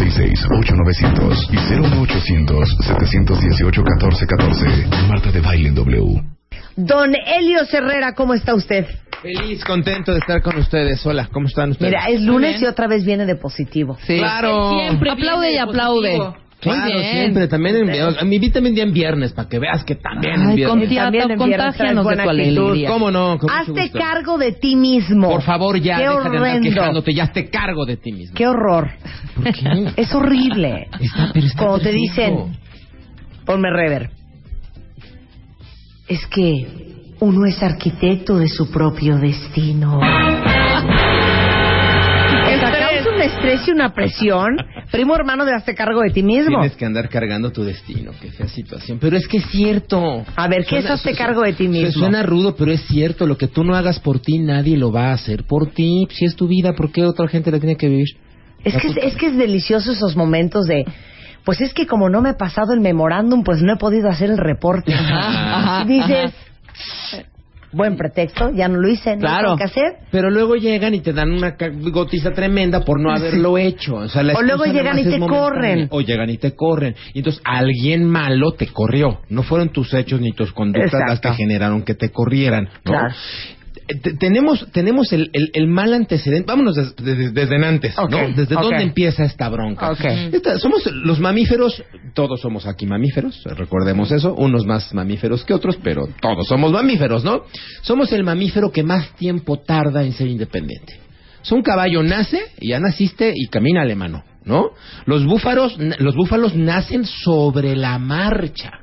1-866-8900 y 01800-718-1414. Marta de Baile en W. Don Elio Herrera, ¿cómo está usted? Feliz, contento de estar con ustedes. Hola, ¿cómo están ustedes? Mira, es lunes y otra vez viene de positivo. Sí. Claro. Siempre aplaude y aplaude. Claro, siempre. También en, a mí vi también día en viernes, para que veas que también en viernes. confía, También en viernes contágianos de tu alegría. ¿Cómo no? Con Hazte cargo de ti mismo. Por favor, ya, Qué deja de andar horrendo. quejándote. Ya hazte cargo de ti mismo. Qué horror. ¿Por qué? Es horrible. Está, pero está Cuando te dicen, ponme rever. Es que uno es arquitecto de su propio destino. Un estrés y una presión. Primo hermano de hazte cargo de ti mismo. Tienes que andar cargando tu destino, qué fea situación. Pero es que es cierto. A ver, ¿qué es hazte cargo de ti mismo? Suena rudo, pero es cierto. Lo que tú no hagas por ti, nadie lo va a hacer por ti. Si es tu vida, ¿por qué otra gente la tiene que vivir? Es que es, es que es delicioso esos momentos de, pues es que como no me he pasado el memorándum, pues no he podido hacer el reporte. Ajá, dices, buen pretexto, ya no lo hice, no Claro. tengo que hacer. Pero luego llegan y te dan una gotiza tremenda por no haberlo hecho. O, sea, la O luego llegan y te corren. O llegan y te corren. Y entonces alguien malo te corrió. No fueron tus hechos ni tus conductas las que generaron que te corrieran. ¿no? Claro. Te- tenemos tenemos el, el- el mal antecedente. Vámonos des- desde, desde antes. ¿no? ¿Desde ok. dónde empieza esta bronca? Esta- somos los mamíferos, todos somos aquí mamíferos, recordemos eso, unos más mamíferos que otros, pero todos somos mamíferos, ¿no? Somos el mamífero que más tiempo tarda en ser independiente. So, un caballo nace, y ya naciste y camina alemano, ¿no? Los búfalos, los búfalos nacen sobre la marcha.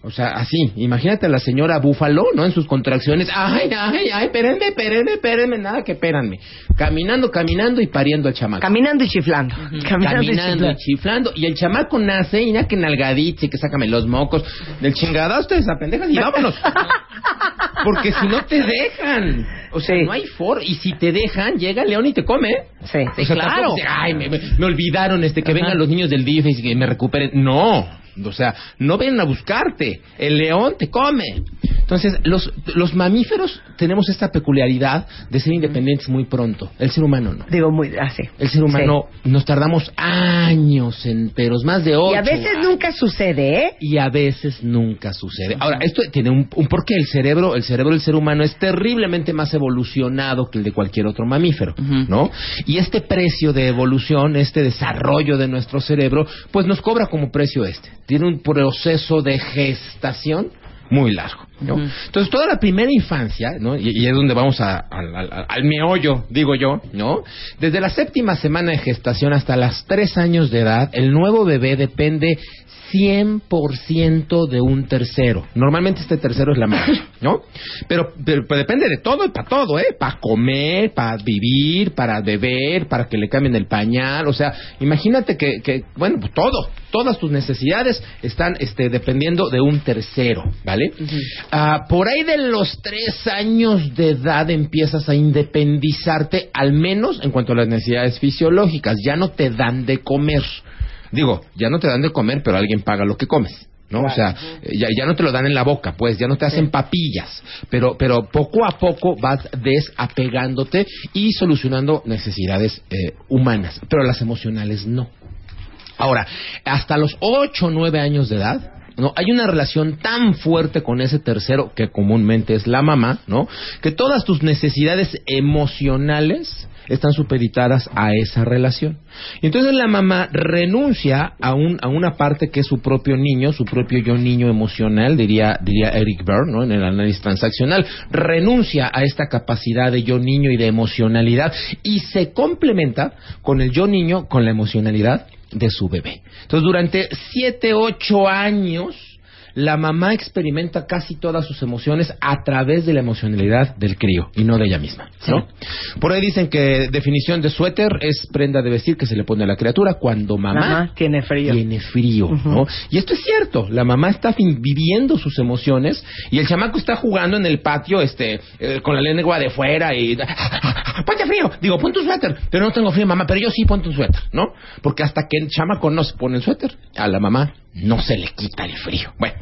O sea, así, imagínate a la señora Búfalo, ¿no? En sus contracciones, ay, ay, ay, espérenme, espérenme, espérenme, nada que espérenme. Caminando, caminando y pariendo al chamaco. Caminando y chiflando. Caminando, y Caminando y chiflando. chiflando. Y el chamaco nace y ya que nalgadito y que sácame los mocos del chingadazo de esa pendeja y vámonos. Porque si no te dejan. O sea, Sí. no hay for. Y si te dejan, llega el león y te come. Sí, O sea, claro. tampoco dice, Ay, me, me- me olvidaron este que vengan los niños del DIF y que me recuperen. No. O sea, no ven a buscarte. El león te come. Entonces, los, los mamíferos tenemos esta peculiaridad de ser independientes muy pronto. El ser humano no. Digo, muy así. El ser humano nos tardamos años enteros, más de ocho. Y a veces años. nunca sucede, ¿eh? Y a veces nunca sucede. Ahora, esto tiene un, un porqué. El cerebro, el cerebro del ser humano es terriblemente más evolucionado que el de cualquier otro mamífero, ¿no? Y este precio de evolución, este desarrollo de nuestro cerebro, pues nos cobra como precio este. Tiene un proceso de gestación muy largo. ¿no? Entonces, toda la primera infancia, ¿no? y, y es donde vamos a- al meollo, digo yo, ¿no? Desde la séptima semana de gestación hasta las tres años de edad, el nuevo bebé depende 100% de un tercero. Normalmente este tercero es la madre, ¿no? Pero, pero, pero depende de todo y para todo, ¿eh? Para comer, para vivir, para beber, para que le cambien el pañal. O sea, imagínate que, que bueno, pues todo, todas tus necesidades están este, dependiendo de un tercero, ¿vale? Ah, por ahí de los tres años de edad empiezas a independizarte, al menos en cuanto a las necesidades fisiológicas. Ya no te dan de comer. Digo, ya no te dan de comer, pero alguien paga lo que comes. ¿no? O sea, ya, ya no te lo dan en la boca, pues, ya no te hacen papillas, pero, pero poco a poco vas desapegándote y solucionando necesidades eh, humanas, pero las emocionales no. Ahora, hasta los 8 o 9 años de edad, ¿no? Hay una relación tan fuerte con ese tercero, que comúnmente es la mamá, ¿no? Que todas tus necesidades emocionales están supeditadas a esa relación. Y entonces la mamá renuncia a, un, a una parte que es su propio niño, su propio yo niño emocional, diría, diría Eric Berne, ¿no? En el análisis transaccional. Renuncia a esta capacidad de yo niño y de emocionalidad y se complementa con el yo niño, con la emocionalidad de su bebé. Entonces, durante siete, ocho años, la mamá experimenta casi todas sus emociones a través de la emocionalidad del crío y no de ella misma, ¿no? Por ahí dicen que definición de suéter es prenda de vestir que se le pone a la criatura cuando mamá, Mamá tiene frío. tiene frío, ¿no? Y esto es cierto, la mamá está viviendo sus emociones y el chamaco está jugando en el patio este eh, con la lengua de fuera y ponte frío, digo, pon tu suéter, pero no tengo frío, mamá, pero yo sí ponte un suéter, ¿no? Porque hasta que el chamaco no se pone el suéter, a la mamá no se le quita el frío. Bueno,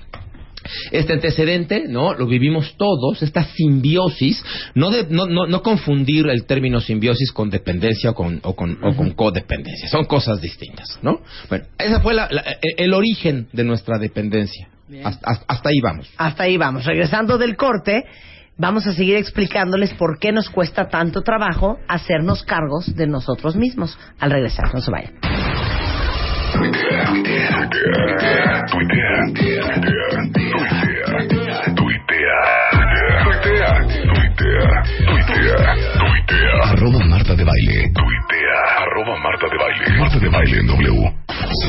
Este antecedente, ¿no? Lo vivimos todos, esta simbiosis, no, de, no, no, no confundir el término simbiosis con dependencia o con, o con, o con codependencia. Son cosas distintas, ¿no? Bueno, ese fue la, la, el origen de nuestra dependencia. Hasta, hasta, hasta ahí vamos. Hasta ahí vamos. Regresando del corte, vamos a seguir explicándoles por qué nos cuesta tanto trabajo hacernos cargos de nosotros mismos. Al regresar, no se vayan. Arroba Marta de Baile, Marta de Baile en W.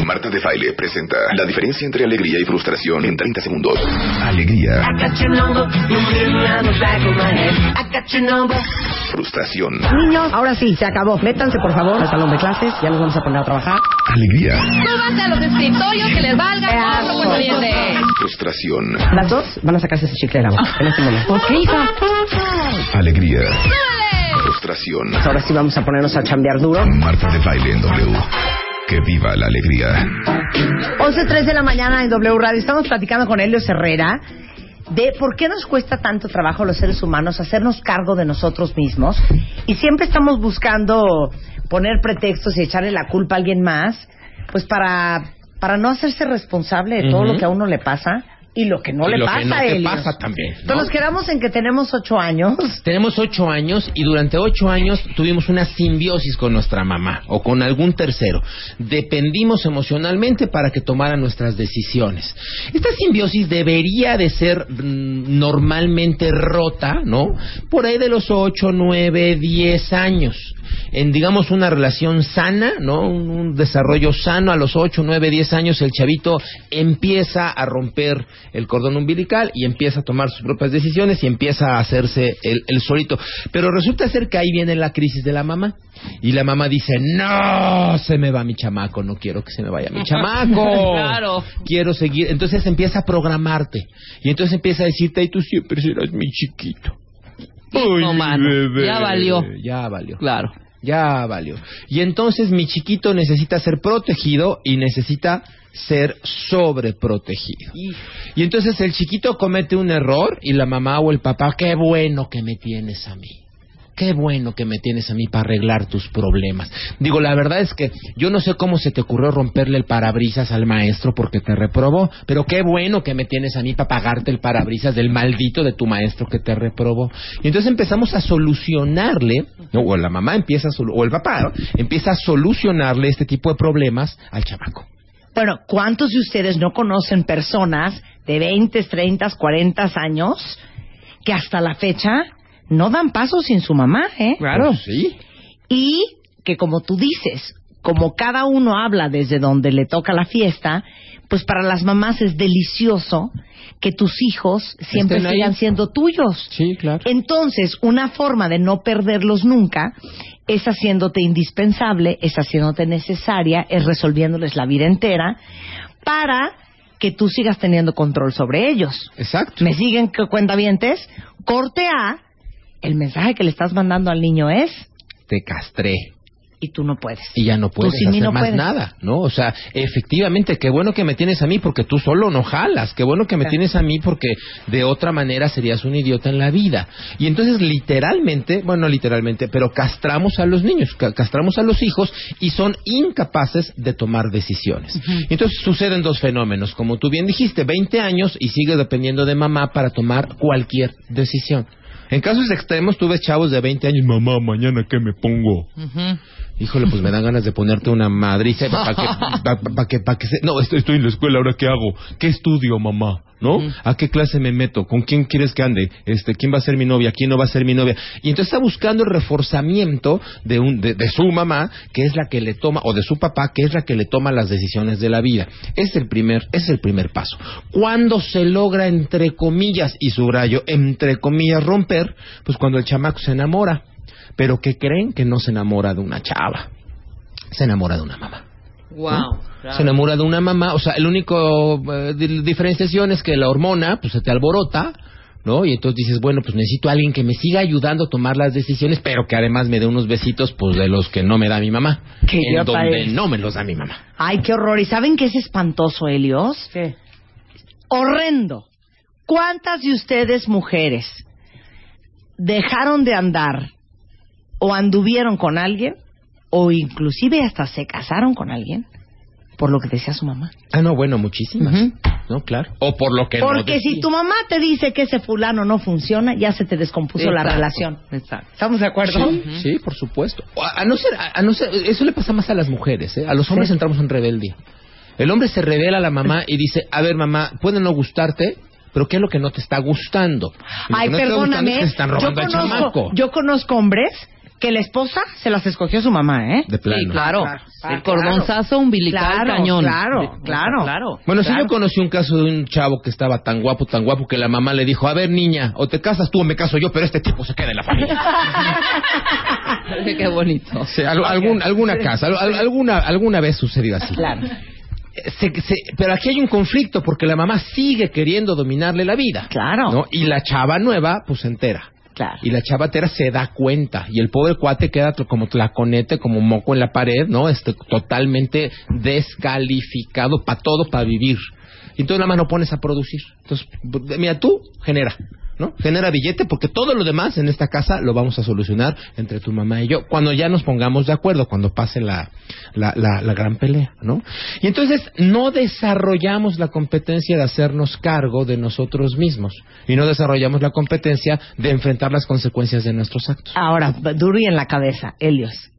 Marta de Baile presenta la diferencia entre alegría y frustración en 30 segundos. Alegría, Frustración. Niños, ahora sí, se acabó. Métanse, por favor, al salón de clases. Ya nos vamos a poner a trabajar. alegría, Súbanse a los escritorios que les valga. Frustración. Las dos van a sacarse ese chicle de la boca en este momento. ¿Por qué, hija? alegría. Frustración. Ahora sí vamos a ponernos a chambear duro. Marta de Baile en W. Que viva la alegría. 11.03 de la mañana en W Radio. Estamos platicando con Helios Herrera de por qué nos cuesta tanto trabajo a los seres humanos hacernos cargo de nosotros mismos y siempre estamos buscando poner pretextos y echarle la culpa a alguien más, pues para, para no hacerse responsable de todo lo que a uno le pasa y lo que no Y le lo que pasa no a te Helios. pasa también, ¿no? Entonces nos quedamos en que tenemos ocho años. Tenemos ocho años y durante ocho años tuvimos una simbiosis con nuestra mamá o con algún tercero. Dependimos emocionalmente para que tomara nuestras decisiones. Esta simbiosis debería de ser mm, normalmente rota, ¿no? Por ahí de los ocho, nueve, diez años. En, digamos, una relación sana, ¿no? Un, un desarrollo sano a los ocho, nueve, diez años, el chavito empieza a romper el cordón umbilical y empieza a tomar sus propias decisiones y empieza a hacerse el, el solito. Pero resulta ser que ahí viene la crisis de la mamá. Y la mamá dice, no, se me va mi chamaco, no quiero que se me vaya mi chamaco. Claro. Quiero seguir. Entonces empieza a programarte. Y entonces empieza a decirte, y tú siempre serás mi chiquito. Hijo, mi mano, bebé". ya valió. Ya valió. Claro. Ya valió. Y entonces mi chiquito necesita ser protegido y necesita ser sobreprotegido. Y entonces el chiquito comete un error y la mamá o el papá, qué bueno que me tienes a mí. Qué bueno que me tienes a mí para arreglar tus problemas. Digo, la verdad es que yo no sé cómo se te ocurrió romperle el parabrisas al maestro porque te reprobó, pero qué bueno que me tienes a mí para pagarte el parabrisas del maldito de tu maestro que te reprobó. Y entonces empezamos a solucionarle, o la mamá empieza a o el papá empieza a solucionarle este tipo de problemas al chamaco. Bueno, ¿cuántos de ustedes no conocen personas de 20, 30, 40 años que hasta la fecha no dan paso sin su mamá, eh? Pues sí. Y que como tú dices, como cada uno habla desde donde le toca la fiesta, pues para las mamás es delicioso que tus hijos siempre Estén ahí. sigan siendo tuyos. Sí, claro. Entonces, una forma de no perderlos nunca es haciéndote indispensable, es haciéndote necesaria, es resolviéndoles la vida entera para que tú sigas teniendo control sobre ellos. Exacto. ¿Me siguen cuentavientes? Corte A, el mensaje que le estás mandando al niño es Te castré. y tú no puedes. y ya no puedes Tú sin mí hacer no más puedes. nada, ¿no? O sea, efectivamente, qué bueno que me tienes a mí porque tú solo no jalas, qué bueno que me Claro. tienes a mí porque de otra manera serías un idiota en la vida. Y entonces literalmente, bueno, literalmente, pero castramos a los niños, ca- castramos a los hijos y son incapaces de tomar decisiones. Y entonces suceden dos fenómenos, como tú bien dijiste, 20 años y sigue dependiendo de mamá para tomar cualquier decisión. En casos extremos, tú ves chavos de 20 años, mamá, mañana qué me pongo. Híjole, pues me dan ganas de ponerte una madriza para que, pa- pa- que, pa que se- No, estoy, estoy en la escuela, ¿ahora qué hago? ¿Qué estudio, mamá? ¿No? ¿A qué clase me meto? ¿Con quién quieres que ande? Este, ¿Quién va a ser mi novia? ¿Quién no va a ser mi novia? Y entonces está buscando el reforzamiento de, un, de, de su mamá, que es la que le toma, o de su papá, que es la que le toma las decisiones de la vida. Es el primer, es el primer paso. Cuando se logra, entre comillas, y subrayo, entre comillas, romper, pues cuando el chamaco se enamora pero que creen que no se enamora de una chava, se enamora de una mamá. Wow. Se enamora de una mamá, o sea, el único eh, di- diferenciación es que la hormona, pues se te alborota, ¿no? Y entonces dices, bueno, pues necesito a alguien que me siga ayudando a tomar las decisiones, pero que además me dé unos besitos, pues de los que no me da mi mamá, Qué en donde no me los da mi mamá. Ay, qué horror. ¿Y saben qué es espantoso, Helios? Horrendo. ¿Cuántas de ustedes mujeres dejaron de andar o anduvieron con alguien o inclusive hasta se casaron con alguien por lo que decía su mamá? Ah, no, bueno, muchísimas. No, claro. O por lo que no Porque si tu mamá te dice que ese fulano no funciona, ya se te descompuso la relación. Exacto. ¿Estamos de acuerdo? Sí, sí, por supuesto. O A, a no ser, a, a no ser, eso le pasa más a las mujeres, ¿eh? A los hombres Sí. entramos en rebeldía. El hombre se revela a la mamá y dice, a ver mamá, puede no gustarte, pero ¿qué es lo que no te está gustando? Ay, que no te está gustando perdóname. es que están yo, robando conozco, yo conozco hombres que la esposa se las escogió su mamá, ¿eh? De plano. Sí, claro. Claro, el cordonzazo umbilical Claro, cañón. claro, Sí, claro. claro. Bueno, sí Claro. yo conocí un caso de un chavo que estaba tan guapo, tan guapo, que la mamá le dijo, a ver niña, o te casas tú o me caso yo, pero este tipo se queda en la familia. Qué bonito. Sí, al- algún- alguna casa, al- al- alguna, alguna vez sucedió así. Claro. Se- se- pero aquí hay un conflicto porque la mamá sigue queriendo dominarle la vida. Claro. ¿no? Y la chava nueva, pues se entera. Y la chavatera se da cuenta. Y el pobre cuate queda como tlaconete, como moco en la pared, ¿no? Este, totalmente descalificado para todo, para vivir. Y entonces la mano pones a producir. Entonces, mira, tú genera, ¿no? Genera billete porque todo lo demás en esta casa lo vamos a solucionar entre tu mamá y yo. Cuando ya nos pongamos de acuerdo, cuando pase la, la, la, la gran pelea, ¿no? Y entonces no desarrollamos la competencia de hacernos cargo de nosotros mismos. Y no desarrollamos la competencia de enfrentar las consecuencias de nuestros actos. Ahora, duro y en la cabeza, Helios.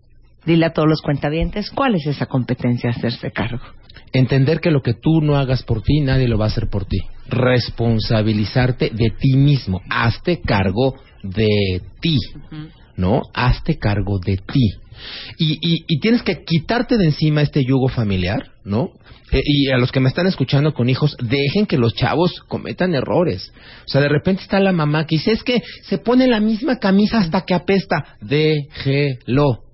Dile a todos los cuentavientes, ¿cuál es esa competencia hacerse cargo? Entender que lo que tú no hagas por ti, nadie lo va a hacer por ti. Responsabilizarte de ti mismo. Hazte cargo de ti. ¿No? Hazte cargo de ti. Y, y, y tienes que quitarte de encima este yugo familiar, ¿no? Eh, y a los que me están escuchando con hijos, dejen que los chavos cometan errores. O sea, de repente está la mamá que dice, es que se pone la misma camisa hasta que apesta. Déjelo.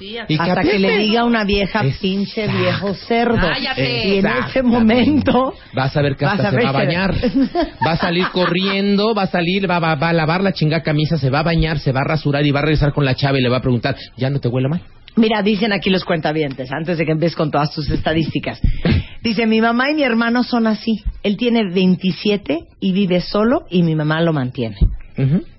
Y Hasta que le diga a una vieja, Exacto. pinche viejo cerdo. Cállate. Y en ese momento... Vas a ver que hasta a se va a bañar. Va a salir corriendo, va a salir, va, va- va a lavar la chinga camisa, se va a bañar, se va a rasurar y va a regresar con la chava y le va a preguntar, ¿ya no te huele mal? Mira, dicen aquí los cuentavientes, antes de que empieces con todas tus estadísticas. Dice, mi mamá y mi hermano son así. Él tiene 27 y vive solo y mi mamá lo mantiene.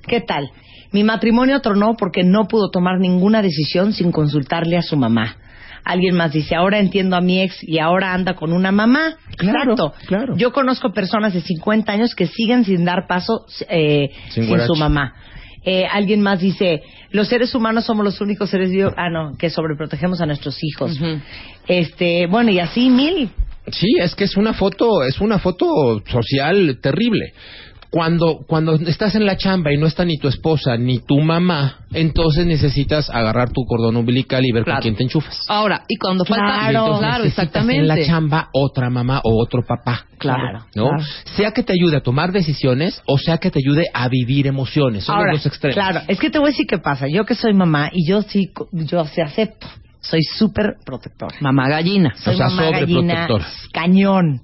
¿Qué tal? Mi matrimonio tronó porque no pudo tomar ninguna decisión sin consultarle a su mamá. Alguien más dice, ahora entiendo a mi ex y ahora anda con una mamá. Claro, Exacto. claro. Yo conozco personas de 50 años que siguen sin dar paso eh, Sin su mamá. Eh, alguien más dice, los seres humanos somos los únicos seres vivos, ah no, que sobreprotegemos a nuestros hijos. Este, bueno, y así mil. Sí, es que es una foto, es una foto social terrible. Cuando, cuando estás en la chamba y no está ni tu esposa ni tu mamá, entonces necesitas agarrar tu cordón umbilical y ver Claro. con quién te enchufas. Ahora, y cuando falta... Claro, necesitas exactamente. en la chamba otra mamá o otro papá. Claro, ¿no? claro. Sea que te ayude a tomar decisiones o sea que te ayude a vivir emociones. Son Ahora, los dos extremos. claro, es que te voy a decir qué pasa. Yo que soy mamá y yo sí, yo sí acepto. Soy súper protectora. Mamá gallina. Soy O sea, mamá gallina sobreprotectora. cañón.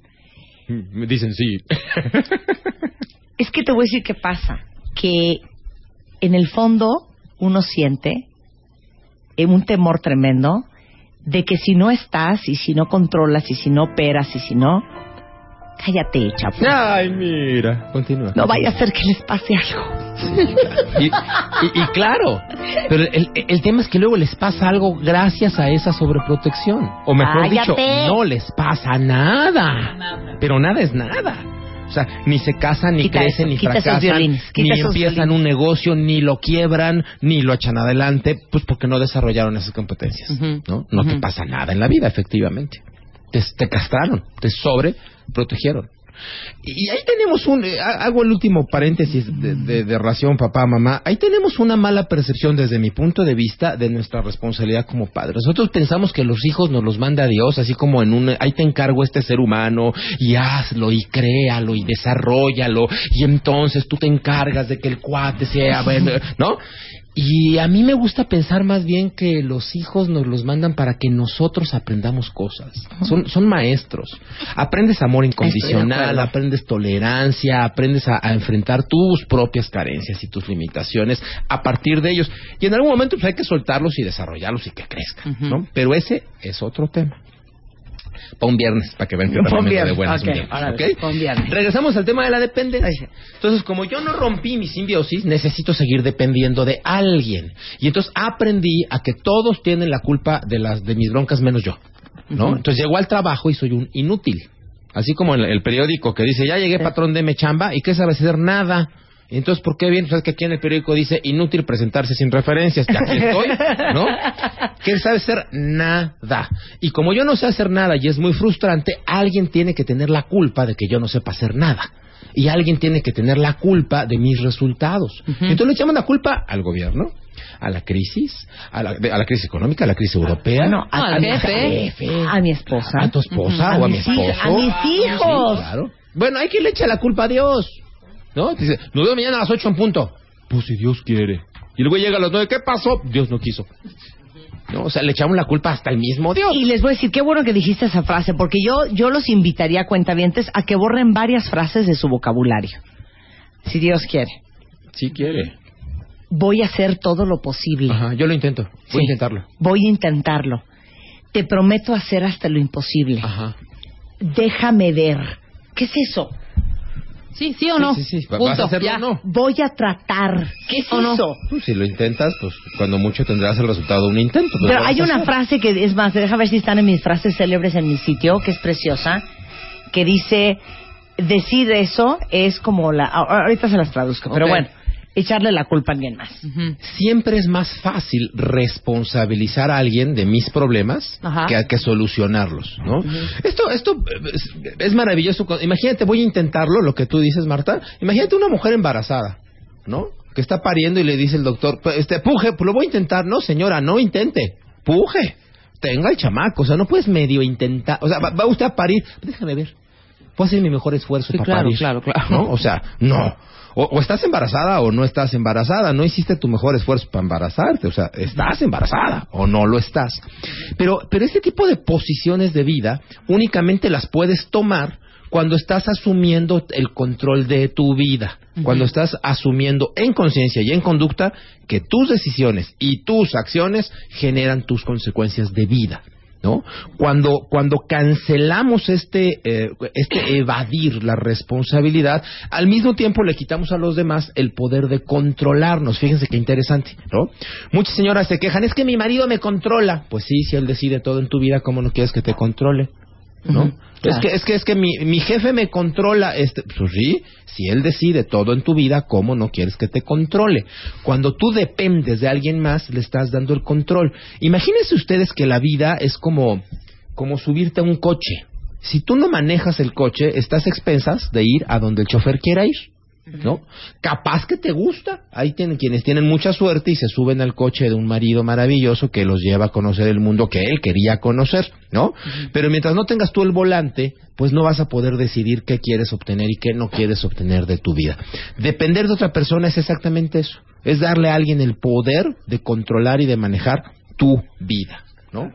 Me dicen sí. Es que te voy a decir qué pasa. Que en el fondo uno siente eh, un temor tremendo de que si no estás y si no controlas y si no operas y si no, cállate, chapo. Ay, mira. Continúa. No vaya a ser que les pase algo. Y, y- y claro, pero el, el tema es que luego les pasa algo gracias a esa sobreprotección. O mejor dicho, no les pasa nada. Pero nada es nada. O sea, ni se casan, ni Quita crecen, eso, ni fracasan, violines, ni empiezan un negocio, ni lo quiebran, ni lo echan adelante, pues porque no desarrollaron esas competencias. ¿No? No te pasa nada en la vida, efectivamente. Te, te castraron, te sobreprotegieron. Y ahí tenemos un, eh, ha- hago el último paréntesis de, de, de relación papá-mamá, ahí tenemos una mala percepción desde mi punto de vista de nuestra responsabilidad como padres. Nosotros pensamos que los hijos nos los manda Dios, así como en un, ahí te encargo este ser humano y hazlo y créalo y desarrollalo y entonces tú te encargas de que el cuate sea, bueno, ¿no? Y a mí me gusta pensar más bien que los hijos nos los mandan para que nosotros aprendamos cosas. Son, son maestros. Aprendes amor incondicional, aprendes tolerancia, aprendes a, a enfrentar tus propias carencias y tus limitaciones a partir de ellos. Y en algún momento pues, hay que soltarlos y desarrollarlos y que crezcan. ¿no? Pero ese es otro tema. Para un viernes, para que vean que también viernes, de buenas un ok, viernes, órale, ¿ok? pa' un viernes. Regresamos al tema de la dependencia. Entonces, como yo no rompí mi simbiosis, necesito seguir dependiendo de alguien. Y entonces aprendí a que todos tienen la culpa de las de mis broncas menos yo. ¿No? Entonces llego al trabajo y soy un inútil. Así como el, el periódico que dice, ya llegué patrón de chamba y que sabes hacer nada. Entonces, ¿por qué bien? Pues es que aquí en el periódico dice inútil presentarse sin referencias. Ya aquí estoy, ¿no? Que sabe hacer nada. Y como yo no sé hacer nada y es muy frustrante, alguien tiene que tener la culpa de que yo no sepa hacer nada. Y alguien tiene que tener la culpa de mis resultados. Entonces le echamos la culpa al gobierno, a la crisis, a la, a la crisis económica, a la crisis europea. Bueno, a, No, a al mi jefe. a mi esposa. a tu esposa o A a mi esposo. a mis hijos. Sí, claro. Bueno, hay que le echa la culpa a Dios. ¿No? Dice, nos vemos mañana a las 8 en punto. Pues si Dios quiere. Y luego llega a las 9, ¿qué pasó? Dios no quiso. ¿No? O sea, le echamos la culpa hasta el mismo Dios. Y les voy a decir, qué bueno que dijiste esa frase, porque yo, yo los invitaría, cuentavientes, a que borren varias frases de su vocabulario. Si Dios quiere. Si quiere. Voy a hacer todo lo posible. Ajá, yo lo intento. Voy Sí. a intentarlo. Voy a intentarlo. Te prometo hacer hasta lo imposible. Ajá. Déjame ver. ¿Qué es eso? Sí, sí o no. Sí, sí, sí. ¿Vas Punto, a hacerlo ya. o no? Voy a tratar. ¿Qué es ¿O no? eso? Pues, si lo intentas, pues cuando mucho tendrás el resultado de un intento. pues, Pero hay una frase que es más, deja ver si están en mis frases célebres en mi sitio, que es preciosa, que dice, decir eso es como la... Ahorita se las traduzco, pero bueno, echarle la culpa a alguien más. Siempre es más fácil responsabilizar a alguien de mis problemas Ajá. que, que solucionarlos, ¿no? Esto, esto es, es maravilloso. Imagínate, voy a intentarlo, lo que tú dices, Marta. Imagínate una mujer embarazada, ¿no? Que está pariendo y le dice el doctor, "Pues, este, puje, lo voy a intentar. No, señora, no intente. Puje. Tenga el chamaco. O sea, no puedes medio intentar. O sea, va, va usted a parir. Déjame ver. Puedo hacer mi mejor esfuerzo Sí, para claro, claro, claro. ¿No? O sea, no. O, o estás embarazada o no estás embarazada. No hiciste tu mejor esfuerzo para embarazarte. O sea, estás embarazada o no lo estás. Pero, pero este tipo de posiciones de vida únicamente las puedes tomar cuando estás asumiendo el control de tu vida. Cuando estás asumiendo en conciencia y en conducta que tus decisiones y tus acciones generan tus consecuencias de vida. ¿No? Cuando, cuando cancelamos este, eh, este evadir la responsabilidad, al mismo tiempo le quitamos a los demás el poder de controlarnos. Fíjense qué interesante, ¿no? Muchas señoras se quejan, es que mi marido me controla. Pues sí, si él decide todo en tu vida, ¿cómo no quieres que te controle? ¿No? Es claro. que, es que, es que mi, mi jefe me controla, este, pues sí, si él decide todo en tu vida, ¿cómo no quieres que te controle? Cuando tú dependes de alguien más, le estás dando el control. Imagínense ustedes que la vida es como, como subirte a un coche. Si tú no manejas el coche, estás expensas de ir a donde el chofer quiera ir. ¿No? Capaz que te gusta. Ahí tienen quienes tienen mucha suerte y se suben al coche de un marido maravilloso que los lleva a conocer el mundo que él quería conocer, ¿no? Pero mientras no tengas tú el volante, pues no vas a poder decidir qué quieres obtener y qué no quieres obtener de tu vida. Depender de otra persona es exactamente eso. Es darle a alguien el poder de controlar y de manejar tu vida, ¿no?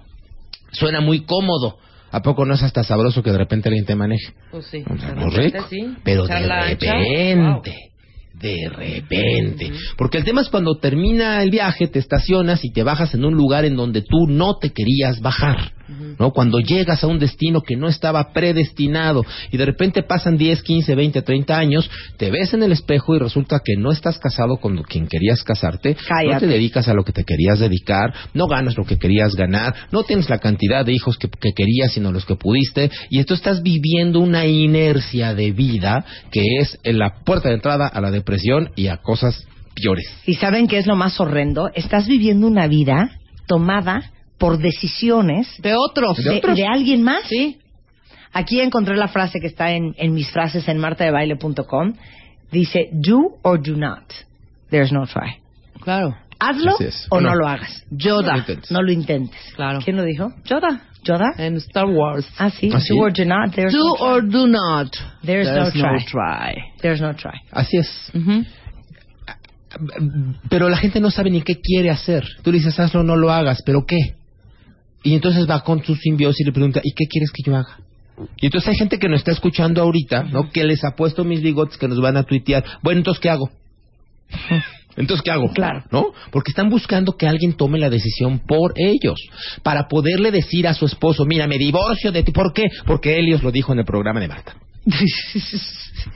Suena muy cómodo. ¿A poco no es hasta sabroso que de repente alguien te maneje? Pues sí. O sea, de no repente rico, sí. pero de repente, de repente. Porque el tema es cuando termina el viaje, te estacionas y te bajas en un lugar en donde tú no te querías bajar. ¿No? Cuando llegas a un destino que no estaba predestinado y de repente pasan 10, 15, 20, 30 años, te ves en el espejo y resulta que no estás casado con quien querías casarte, no te dedicas a lo que te querías dedicar, no ganas lo que querías ganar, no tienes la cantidad de hijos que, que querías, sino los que pudiste, y esto estás viviendo una inercia de vida que es en la puerta de entrada a la depresión y a cosas peores. ¿Y saben qué es lo más horrendo? Estás viviendo una vida tomada por decisiones De otros. de, de alguien más. Sí. Aquí encontré la frase que está en, en mis frases en martadebaile.com. Dice, do or do not. There's no try. Claro. Hazlo o no. No. lo hagas. Yoda. No lo intentes. No lo intentes. Claro. ¿Quién lo dijo? Yoda. ¿Yoda? En Star Wars. Ah, sí. ¿Ah, sí? Do or do not. There's Do no try. or do not. There's no try. try. There's no try. Así es. Ujú. Pero la gente no sabe ni qué quiere hacer. Tú le dices, hazlo, no lo hagas, pero ¿qué? Y entonces va con su simbiosis y le pregunta, ¿y qué quieres que yo haga? Y entonces hay gente que nos está escuchando ahorita, ¿no? Que les ha puesto mis bigotes que nos van a tuitear. Bueno, entonces, ¿qué hago? Entonces, ¿qué hago? Claro. ¿No? Porque están buscando que alguien tome la decisión por ellos. Para poderle decir a su esposo, mira, me divorcio de ti. ¿Por qué? Porque Helios lo dijo en el programa de Marta.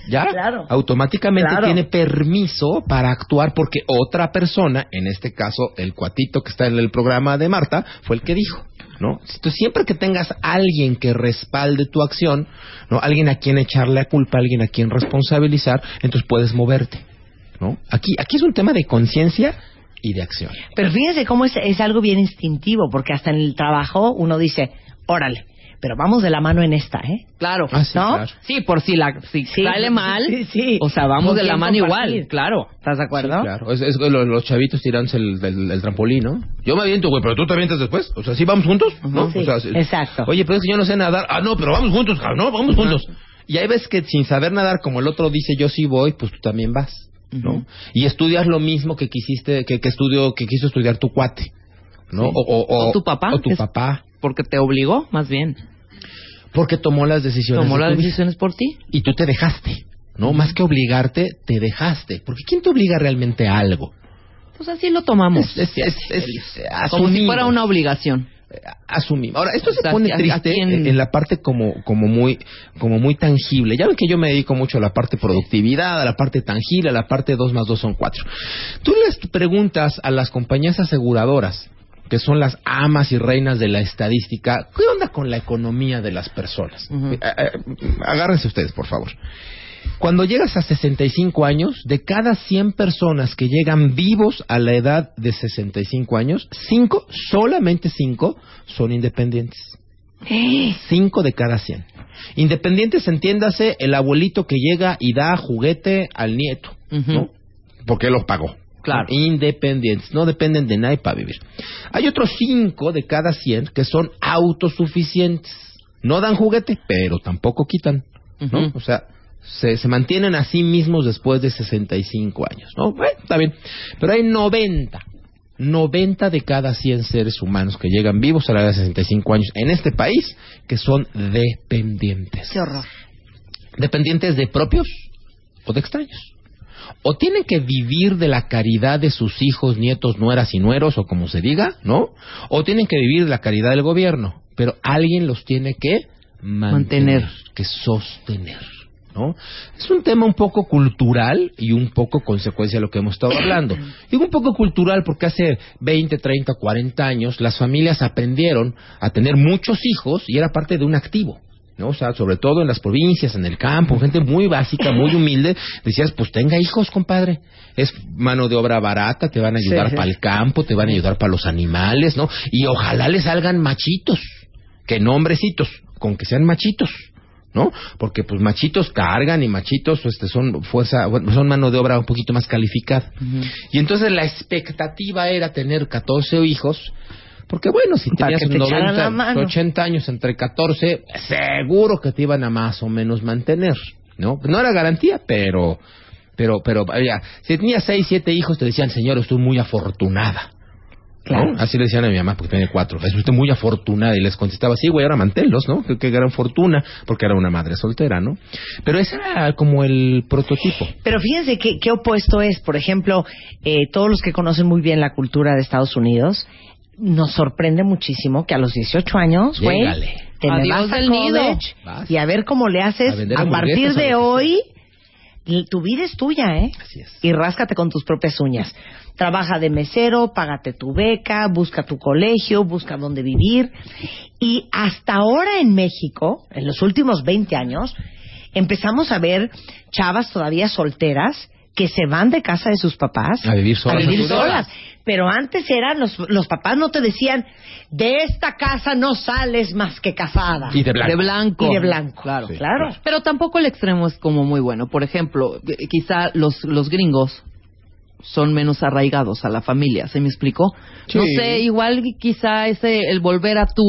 ¿Ya? Claro. Automáticamente Claro. tiene permiso para actuar porque otra persona, en este caso el cuatito que está en el programa de Marta, fue el que dijo. ¿No? Entonces, siempre que tengas alguien que respalde tu acción, ¿no? Alguien a quien echarle la culpa, alguien a quien responsabilizar, entonces puedes moverte, ¿no? Aquí, aquí es un tema de conciencia y de acción. Pero fíjense cómo es, es algo bien instintivo, porque hasta en el trabajo uno dice, órale, pero vamos de la mano en esta, ¿eh? Claro. Ah, sí, ¿No? claro. Sí, por si la si Sí, sale mal. sí, sí. O sea, vamos ¿Con de la mano compartir? igual, claro. ¿Estás de acuerdo? Claro, es, es lo- los, chavitos tirándose el, el- el trampolín, ¿no? Yo me aviento, güey, pero tú te avientas después. O sea, ¿sí vamos juntos? ¿No? Sí, O sea, sí. exacto. Oye, pero es que yo no sé nadar. Ah, no, pero vamos juntos, no, vamos juntos. Y hay veces que sin saber nadar, como el otro dice yo sí voy, pues tú también vas, ¿no? Y estudias lo mismo que quisiste, que, que estudió, que quiso estudiar tu cuate, ¿no? Sí. O, o- O tu papá, O tu es- papá. Porque te obligó, más bien. Porque tomó las decisiones. Tomó de las decisiones por ti. Y tú te dejaste, ¿no? Más que obligarte, te dejaste. Porque ¿quién te obliga realmente a algo? Pues así lo tomamos. Es, es, es, es- Como si fuera una obligación. Eh, asumimos. Ahora, esto se O sea, pone ¿a- a triste en la parte como, como muy, como muy tangible. Ya ven que yo me dedico mucho a la parte productividad, a la parte tangible, a la parte 2 más 2 son 4. Tú les preguntas a las compañías aseguradoras, que son las amas y reinas de la estadística, ¿qué onda con la economía de las personas? Ujú. Eh, eh, agárrense ustedes, por favor. Cuando llegas a 65 años, de cada 100 personas que llegan vivos a la edad de 65 años, 5, solamente 5, son independientes. 5 de cada 100. Independientes, entiéndase, el abuelito que llega y da juguete al nieto, Ujú. ¿no? Porque él lo pagó. Independientes, no dependen de nadie para vivir. Hay otros 5 de cada 100 que son autosuficientes. No dan juguete, pero tampoco quitan. ¿no? O sea, se, se mantienen a sí mismos después de 65 años, ¿no? Bueno, está bien. Pero hay 90, 90 de cada 100 seres humanos que llegan vivos a la edad de 65 años en este país que son dependientes. Qué horror. Dependientes de propios o de extraños. O tienen que vivir de la caridad de sus hijos, nietos, nueras y nueros, o como se diga, ¿no? O tienen que vivir de la caridad del gobierno. Pero alguien los tiene que mantener, Mantener. que sostener. ¿no? Es un tema un poco cultural y un poco consecuencia de lo que hemos estado hablando. Digo un poco cultural porque hace 20, 30, 40 años las familias aprendieron a tener muchos hijos y era parte de un activo. ¿No? O sea, sobre todo en las provincias, en el campo, gente muy básica, muy humilde, decías, pues tenga hijos, compadre. Es mano de obra barata, te van a ayudar Sí. para el campo, te van a ayudar para los animales, ¿no? Y ojalá les salgan machitos, que no hombrecitos, con que sean machitos. ¿no? Porque pues machitos cargan y machitos este, son fuerza, son mano de obra un poquito más calificada. Y entonces la expectativa era tener 14 hijos, porque bueno, si tenías que te echaran la 90, mano. 80 años entre 14, seguro que te iban a más o menos mantener, ¿no? No era garantía, pero pero pero vaya, si tenías 6, 7 hijos te decían, "Señor, estoy muy afortunada." Claro. ¿no? Así le decían a mi mamá porque tiene cuatro. Es usted muy afortunada. Y les contestaba, sí, güey, ahora manténlos, ¿no? Que, que gran fortuna, porque era una madre soltera, ¿no? Pero ese era como el prototipo. Pero fíjense qué, qué opuesto es. Por ejemplo, eh, todos los que conocen muy bien la cultura de Estados Unidos, nos sorprende muchísimo que a los 18 años, güey, te me vas a college Vas. y a ver cómo le haces A partir a de hoy. Tu vida es tuya, ¿eh? Así es. Y ráscate con tus propias uñas. Trabaja de mesero, págate tu beca, busca tu colegio, busca dónde vivir. Y hasta ahora en México, en los últimos 20 años, empezamos a ver chavas todavía solteras que se van de casa de sus papás A vivir solas. a vivir A solas. solas. Pero antes eran los, los papás no te decían de esta casa no sales más que casada Y de blanco. De blanco. y de blanco. Claro. Sí. claro. Pero tampoco el extremo es como muy bueno. Por ejemplo, eh, quizá los, los gringos son menos arraigados a la familia, ¿se me explicó? No Sí. sé, igual quizá ese el volver a tu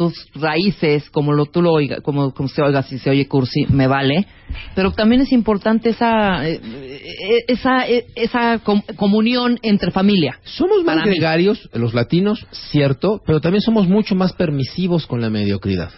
tus raíces, como lo tú lo oiga, como, como se oiga, si se oye cursi, me vale. Pero también es importante esa eh, eh, esa eh, esa com- comunión entre familia. Somos más mí. gregarios, los latinos, cierto, pero también somos mucho más permisivos con la mediocridad.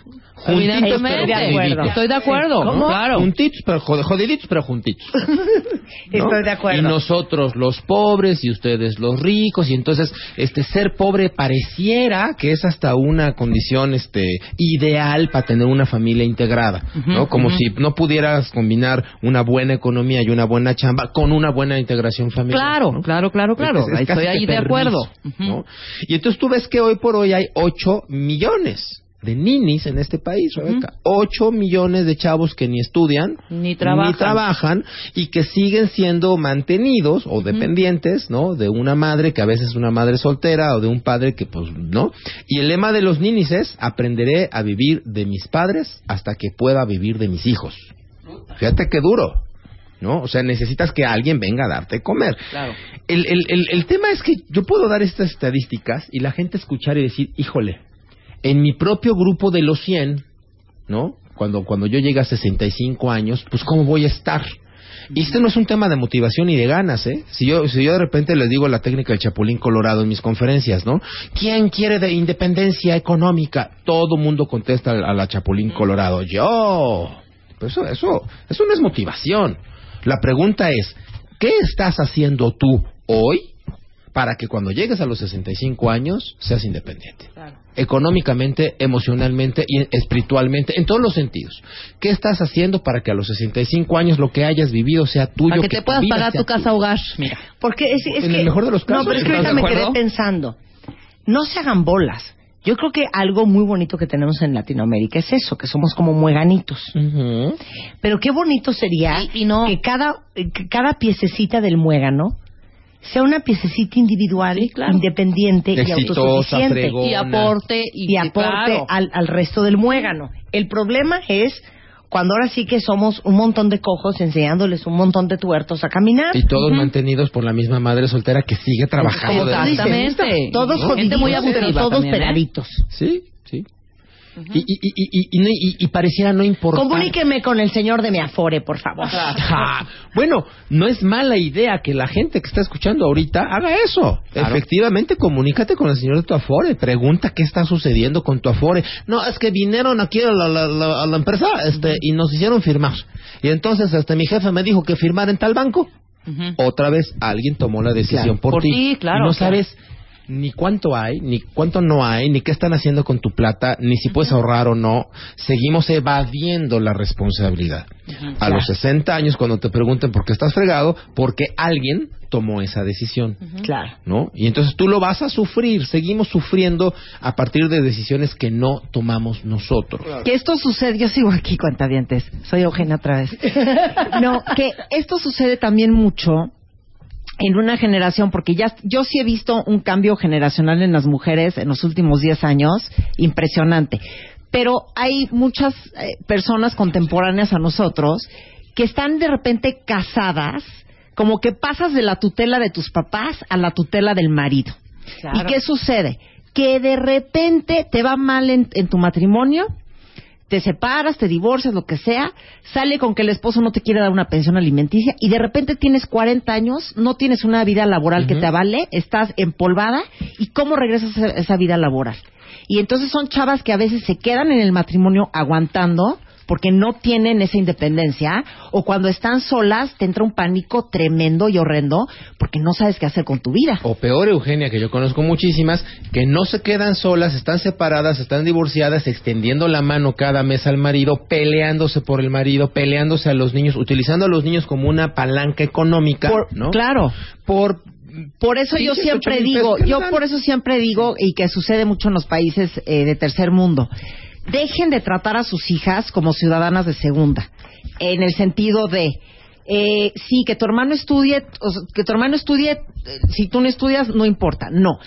Juntitos, pero. Estoy de acuerdo. ¿Cómo? Claro. Juntitos, pero jod- jodiditos, pero juntitos. ¿no? Estoy de acuerdo. Y nosotros los pobres y ustedes los ricos y entonces este ser pobre pareciera que es hasta una condición este ideal para tener una familia integrada, ¿no? Como si no pudieras combinar una buena economía y una buena chamba con una buena integración familiar. Claro, ¿no? claro, claro, claro. Es- es Ahí Estoy ahí de permiso, acuerdo. Y entonces tú ves que hoy por hoy hay 8 millones de ninis en este país, Rebeca. 8 millones de chavos que ni estudian, Ni trabajan. trabajan y que siguen siendo mantenidos o dependientes, ¿no? De una madre que a veces es una madre soltera o de un padre que pues, ¿no? Y el lema de los ninis es aprenderé a vivir de mis padres hasta que pueda vivir de mis hijos. Fíjate qué duro. ¿no? O sea, necesitas que alguien venga a darte comer. Claro. El, el, el, el tema es que yo puedo dar estas estadísticas y la gente escuchar y decir, híjole, en mi propio grupo de los 100, ¿no? Cuando, cuando yo llegue a 65 años, pues ¿cómo voy a estar? Y este no es un tema de motivación y de ganas, ¿eh? Si yo, si yo de repente les digo la técnica del chapulín colorado en mis conferencias, ¿no? ¿Quién quiere de independencia económica? Todo mundo contesta a la chapulín colorado. Yo. Pues eso, eso, eso no es motivación. La pregunta es, ¿qué estás haciendo tú hoy para que cuando llegues a los 65 años seas independiente? Económicamente, emocionalmente y espiritualmente, en todos los sentidos. ¿Qué estás haciendo para que a los 65 años lo que hayas vivido sea tuyo? Para que te tu puedas pagar tu casa hogar. Mira. Porque es, es En que, el mejor de los casos, No, pero es que ¿estás ahorita me quedé pensando. No se hagan bolas. Yo creo que algo muy bonito que tenemos en Latinoamérica es eso, que somos como mueganitos. Ujú. Pero qué bonito sería Y- y no- que cada que cada piececita del muégano sea una piececita individual, claro. independiente y autosuficiente fregona. Y aporte y, y aporte claro. al, al resto del muégano. El problema es cuando ahora sí que somos un montón de cojos enseñándoles un montón de tuertos a caminar. Y todos mantenidos por la misma madre soltera que sigue trabajando. de- Exactamente. Todos ¿No? jodiditos, Gente muy pero todos también, ¿eh? Sí, sí. Y, y, y, y, y, no- y- y pareciera no importar. Comuníqueme con el señor de mi Afore, por favor. Bueno, no es mala idea que la gente que está escuchando ahorita haga eso. Efectivamente, comunícate con el señor de tu Afore. Pregunta qué está sucediendo con tu Afore. No, es que vinieron aquí a la, la- la- a la empresa este, y nos hicieron firmar. Y entonces este, mi jefe me dijo que firmar en tal banco. Otra vez alguien tomó la decisión Claro. por, Por ti, claro, Y no claro. sabes ni cuánto hay, ni cuánto no hay, ni qué están haciendo con tu plata, ni si puedes ahorrar o no. Seguimos evadiendo la responsabilidad. A los 60 años, cuando te pregunten por qué estás fregado, porque alguien tomó esa decisión. Claro. ¿No? Y entonces tú lo vas a sufrir, seguimos sufriendo a partir de decisiones que no tomamos nosotros. Que esto sucede, yo sigo aquí, cuentavientes, soy Eugenia otra vez. No, que esto sucede también mucho en una generación, porque ya yo sí he visto un cambio generacional en las mujeres en los últimos 10 años, impresionante. Pero hay muchas eh, personas contemporáneas a nosotros que están de repente casadas, como que pasas de la tutela de tus papás a la tutela del marido. ¿Y qué sucede? Que de repente te va mal en, en tu matrimonio, te separas, te divorcias, lo que sea, sale con que el esposo no te quiere dar una pensión alimenticia y de repente tienes 40 años, no tienes una vida laboral que te avale, estás empolvada y cómo regresas a esa vida laboral. Y entonces son chavas que a veces se quedan en el matrimonio aguantando porque no tienen esa independencia o cuando están solas te entra un pánico tremendo y horrendo porque no sabes qué hacer con tu vida. O peor, Eugenia, que yo conozco muchísimas, que no se quedan solas, están separadas, están divorciadas, extendiendo la mano cada mes al marido, peleándose por el marido, peleándose a los niños, utilizando a los niños como una palanca económica, Por- ¿no? Claro. Por Por eso yo siempre digo, yo por eso siempre digo, y que sucede mucho en los países eh, de tercer mundo, dejen de tratar a sus hijas como ciudadanas de segunda, en el sentido de, eh, sí, que tu hermano estudie, o que tu hermano estudie, eh, si tú no estudias, no importa, no.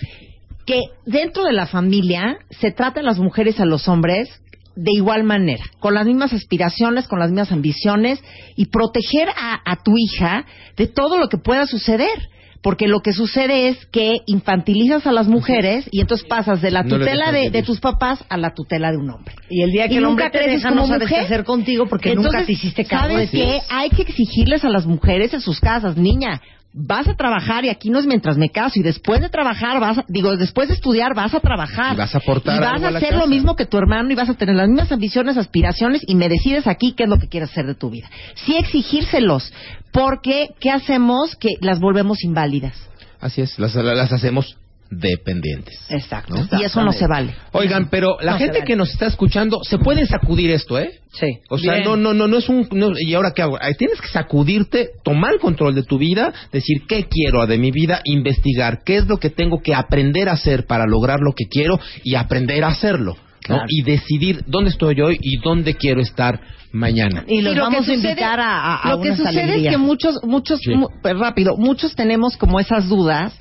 Que dentro de la familia se trata a las mujeres a los hombres de igual manera, con las mismas aspiraciones, con las mismas ambiciones y proteger a, a tu hija de todo lo que pueda suceder. Porque lo que sucede es que infantilizas a las mujeres y entonces pasas de la tutela de, de tus papás a la tutela de un hombre. Y el día que Y el nunca hombre te deja, no como sabes qué hacer contigo porque nunca te hiciste cargo ¿sabes de qué? Hay que exigirles a las mujeres en sus casas, niña. Vas a trabajar y aquí no es mientras me caso y después de trabajar vas a, digo después de estudiar vas a trabajar. Y vas a aportar y vas algo a hacer lo mismo que tu hermano y vas a tener las mismas ambiciones aspiraciones y me decides aquí qué es lo que quieres hacer de tu vida. Sí exigírselos porque qué hacemos que las volvemos inválidas Así es, las, las hacemos dependientes. exacto ¿No? y eso no se vale Oigan, pero la No gente vale. que nos está escuchando, se pueden sacudir esto, ¿eh? Sí. O sea, Bien. no, no, no, no es un. no- ¿Y ahora qué hago? Ahí Tienes que sacudirte, tomar el control de tu vida, decir qué quiero de mi vida, investigar qué es lo que tengo que aprender a hacer para lograr lo que quiero y aprender a hacerlo. ¿no? Claro. Y decidir dónde estoy hoy y dónde quiero estar mañana. Y los lo vamos que a sucede- invitar a, a, a lo que sucede alegrías. es que muchos muchos Sí. mu- pues, rápido muchos tenemos como esas dudas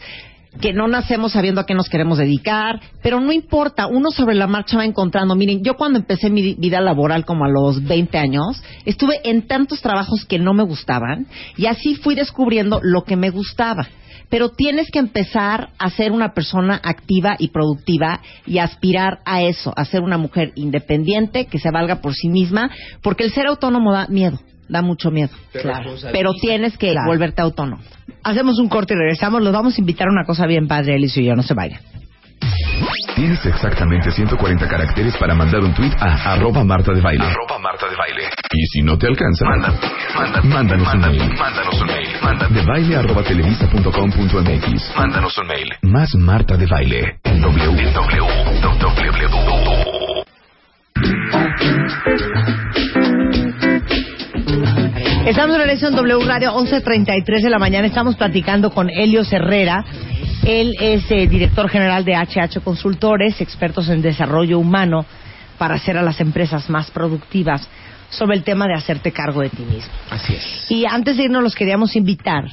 que no nacemos sabiendo a qué nos queremos dedicar, pero no importa, uno sobre la marcha va encontrando. Miren, yo cuando empecé mi vida laboral como a los 20 años, estuve en tantos trabajos que no me gustaban y así fui descubriendo lo que me gustaba. Pero tienes que empezar a ser una persona activa y productiva y aspirar a eso, a ser una mujer independiente que se valga por sí misma, porque el ser autónomo da miedo, da mucho miedo. Claro. Pero tienes que Claro. volverte autónomo. Hacemos un corte y regresamos. Los vamos a invitar a una cosa bien padre, Alicia y yo. No se vayan. Tienes exactamente 140 caracteres para mandar un tweet a arroba Marta de Baile. Arroba Marta de Baile. Y si no te alcanza, Manda, manda, mándanos un mail. Mándanos un mail. Manda, De baile arroba televisa.com.mx. mándanos un mail. Más Marta de Baile. En W. En W. W. Estamos en regreso en W Radio 11.33 de la mañana. Estamos platicando con Helios Herrera. Él es eh, director general de HH Consultores, expertos en desarrollo humano para hacer a las empresas más productivas sobre el tema de hacerte cargo de ti mismo. Así es. Y antes de irnos los queríamos invitar.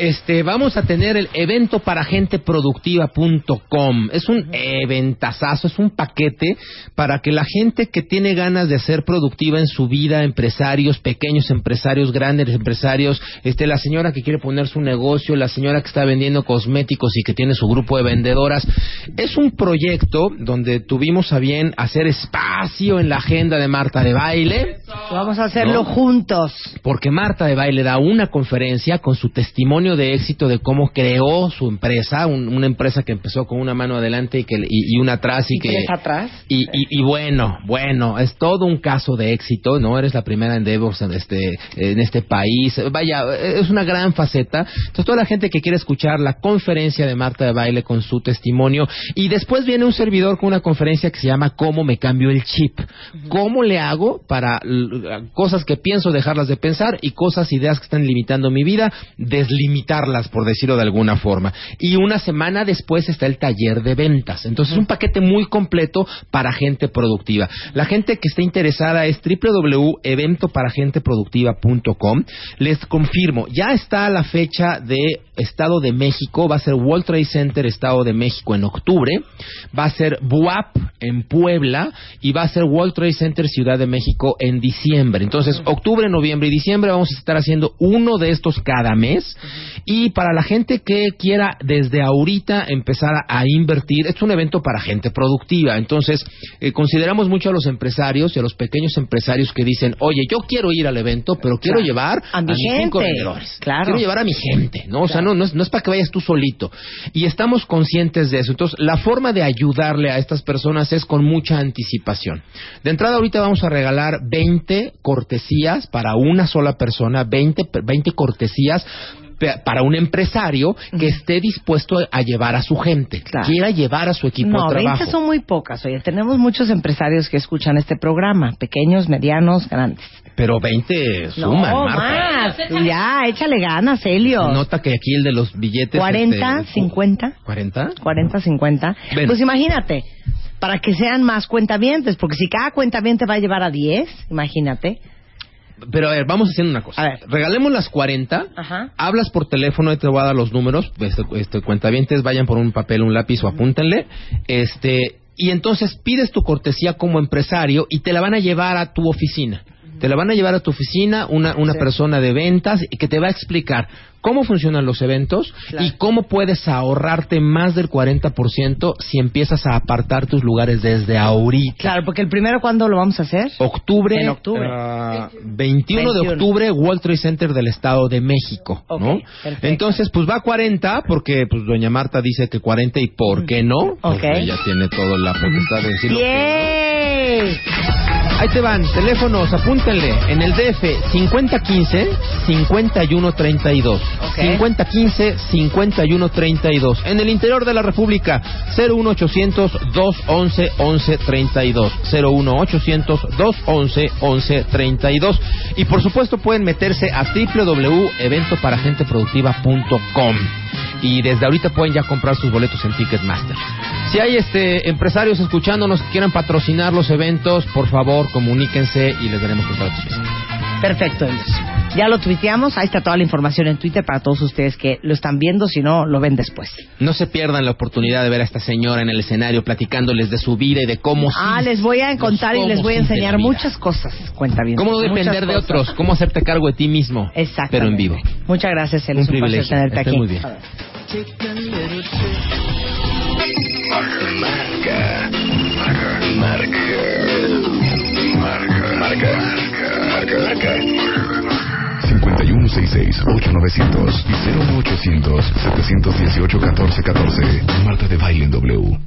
Este, vamos a tener el evento para genteproductiva.com. Es un eventazazo, es un paquete para que la gente que tiene ganas de ser productiva en su vida, empresarios, pequeños empresarios, grandes empresarios, este, la señora que quiere poner su negocio, la señora que está vendiendo cosméticos y que tiene su grupo de vendedoras. Es un proyecto donde tuvimos a bien hacer espacio en la agenda de Marta de Baile. Vamos a hacerlo ¿No? juntos. porque Marta de Baile da una conferencia con su testimonio de éxito de cómo creó su empresa, un- una empresa que empezó con una mano adelante y, que, y, y una atrás y, ¿Y que atrás? y, y- bueno, bueno, es todo un caso de éxito, ¿no? Eres la primera Endeavor en este, en este país. Vaya, es una gran faceta. Entonces, toda la gente que quiere escuchar la conferencia de Marta de Baile con su testimonio. Y después viene un servidor con una conferencia que se llama ¿Cómo me cambio el chip? ¿Cómo le hago para cosas que pienso dejarlas de pensar y cosas, ideas que están limitando mi vida, deslimitarlas, por decirlo de alguna forma? Y una semana después está el taller de ventas. Entonces, es un paquete muy completo para gente productiva. La gente que esté interesada es www.eventoparagenteproductiva.com. Les confirmo, ya está la fecha de Estado de México, va a ser World Trade Center Estado de México en octubre, va a ser BUAP en Puebla y va a ser World Trade Center Ciudad de México en diciembre. Entonces, octubre, noviembre y diciembre vamos a estar haciendo uno de estos cada mes. Y para la gente que quiera desde ahorita empezar a, a invertir, es un evento para gente productiva. Entonces, eh, consideramos mucho a los empresarios y a los pequeños empresarios que dicen, oye, yo quiero ir al evento, pero quiero Claro. llevar A mi mis cinco vendedores. Claro. Quiero llevar a mi gente, ¿no? O sea, no, no es, no es para que vayas tú solito. Y estamos conscientes de eso. Entonces, la forma de ayudarle a estas personas es con mucha anticipación. De entrada, ahorita vamos a regalar 20 cortesías para una sola persona, 20, per- 20 cortesías para un empresario que esté dispuesto a llevar a su gente, Claro. quiera llevar a su equipo No, de trabajo. 20 son muy pocas. Oye, tenemos muchos empresarios que escuchan este programa, pequeños, medianos, grandes. Pero 20 suman, no, Marta. más. Ya, échale ganas, Helio. Nota que aquí el de los billetes... 40, este, 50. ¿40? 40, 50. Ven. Pues imagínate, para que sean más cuentavientes, porque si cada cuentaviente va a llevar a 10, imagínate. Pero a ver, vamos haciendo una cosa. A ver. Regalemos las 40. Ajá. Hablas por teléfono, ahí te voy a dar los números. Este, este, cuentavientes, vayan por un papel, un lápiz o apúntenle. Este, y entonces pides tu cortesía como empresario y te la van a llevar a tu oficina. Te la van a llevar a tu oficina una, una persona de ventas y que te va a explicar cómo funcionan los eventos Claro. y cómo puedes ahorrarte más del 40% si empiezas a apartar tus lugares desde ahorita. Claro, porque el primero, ¿cuándo lo vamos a hacer? Octubre, En octubre. ah, 21, de 21. octubre, World Trade Center del Estado de México, ¿no? perfecto. Entonces, pues va a 40, porque pues doña Marta dice que 40 y ¿por qué no? Porque Ok. ella tiene toda la potestad de decirlo. Ahí te van, teléfonos, apúntenle. En el DF, 5015-5132. Ok. 5015-5132. En el interior de la República, 01800-211-1132. 01800-211-1132. Y por supuesto pueden meterse a www.eventoparagenteproductiva.com. Y desde ahorita pueden ya comprar sus boletos en Ticketmaster. Si hay este empresarios escuchándonos que quieran patrocinar los eventos, por favor comuníquense y les daremos contactos. Perfecto, Elios. Ya lo tuiteamos, ahí está toda la información en Twitter para todos ustedes que lo están viendo, si no, lo ven después. No se pierdan la oportunidad de ver a esta señora en el escenario platicándoles de su vida y de cómo Ah, sí, les voy a contar y les voy a enseñar muchas cosas. Cuenta bien. Cómo no depender de otros, cómo hacerte cargo de ti mismo, Exacto. pero en vivo. Muchas gracias, Elios. Un privilegio. placer tenerte aquí. muy bien. Marca. Marca. Marca. Marca. Marca. Marca. 5166-8900 y 01800-718-1414. Marta de Baile en W.